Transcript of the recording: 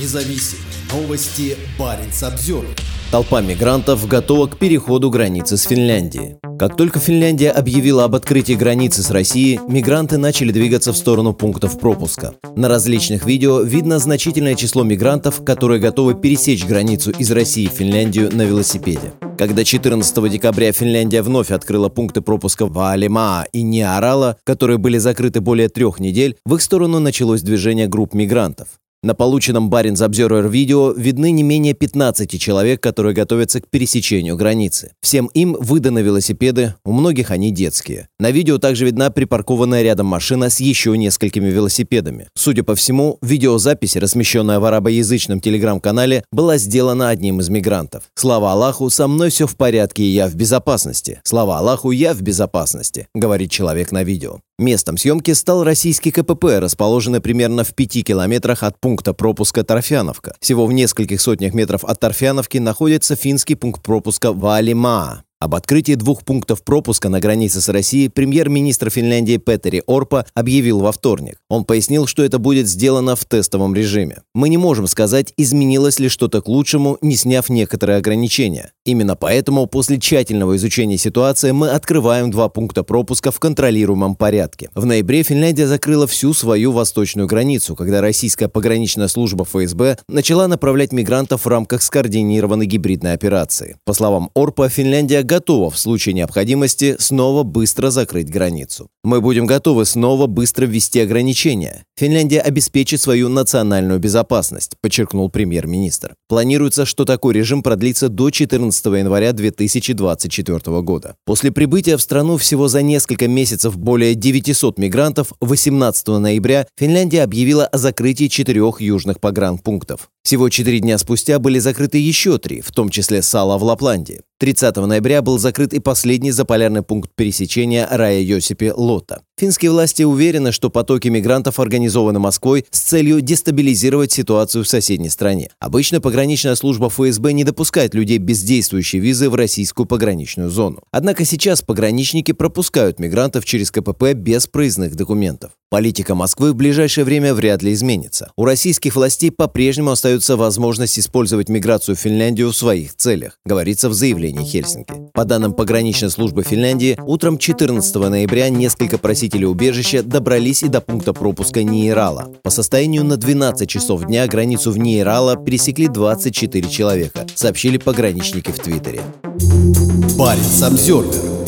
независим. Новости Баренц обзор. Толпа мигрантов готова к переходу границы с Финляндией. Как только Финляндия объявила об открытии границы с Россией, мигранты начали двигаться в сторону пунктов пропуска. На различных видео видно значительное число мигрантов, которые готовы пересечь границу из России в Финляндию на велосипеде. Когда 14 декабря Финляндия вновь открыла пункты пропуска в Алима и Ниарала, которые были закрыты более трех недель, в их сторону началось движение групп мигрантов. На полученном Баринс Observer видео видны не менее 15 человек, которые готовятся к пересечению границы. Всем им выданы велосипеды, у многих они детские. На видео также видна припаркованная рядом машина с еще несколькими велосипедами. Судя по всему, видеозапись, размещенная в арабоязычном телеграм-канале, была сделана одним из мигрантов. Слава Аллаху, со мной все в порядке и я в безопасности. Слава Аллаху, я в безопасности, говорит человек на видео. Местом съемки стал российский КПП, расположенный примерно в пяти километрах от пункта пропуска Торфяновка. Всего в нескольких сотнях метров от Торфяновки находится финский пункт пропуска Валимаа. Об открытии двух пунктов пропуска на границе с Россией премьер-министр Финляндии Петери Орпа объявил во вторник. Он пояснил, что это будет сделано в тестовом режиме. Мы не можем сказать, изменилось ли что-то к лучшему, не сняв некоторые ограничения. Именно поэтому после тщательного изучения ситуации мы открываем два пункта пропуска в контролируемом порядке. В ноябре Финляндия закрыла всю свою восточную границу, когда российская пограничная служба ФСБ начала направлять мигрантов в рамках скоординированной гибридной операции. По словам Орпа, Финляндия готова в случае необходимости снова быстро закрыть границу. Мы будем готовы снова быстро ввести ограничения. Финляндия обеспечит свою национальную безопасность, подчеркнул премьер-министр. Планируется, что такой режим продлится до 14 января 2024 года. После прибытия в страну всего за несколько месяцев более 900 мигрантов 18 ноября Финляндия объявила о закрытии четырех южных погранпунктов. Всего четыре дня спустя были закрыты еще три, в том числе Сала в Лапландии. 30 ноября был закрыт и последний заполярный пункт пересечения Рая Йосипи Лота. Финские власти уверены, что потоки мигрантов организованы Москвой с целью дестабилизировать ситуацию в соседней стране. Обычно пограничная служба ФСБ не допускает людей без действующей визы в российскую пограничную зону. Однако сейчас пограничники пропускают мигрантов через КПП без проездных документов. Политика Москвы в ближайшее время вряд ли изменится. У российских властей по-прежнему остается возможность использовать миграцию в Финляндию в своих целях, говорится в заявлении Хельсинки. По данным пограничной службы Финляндии, утром 14 ноября несколько просителей убежища добрались и до пункта пропуска Нейрала. По состоянию на 12 часов дня границу в Нейрала пересекли 24 человека, сообщили пограничники в Твиттере. Баренц Обзервер.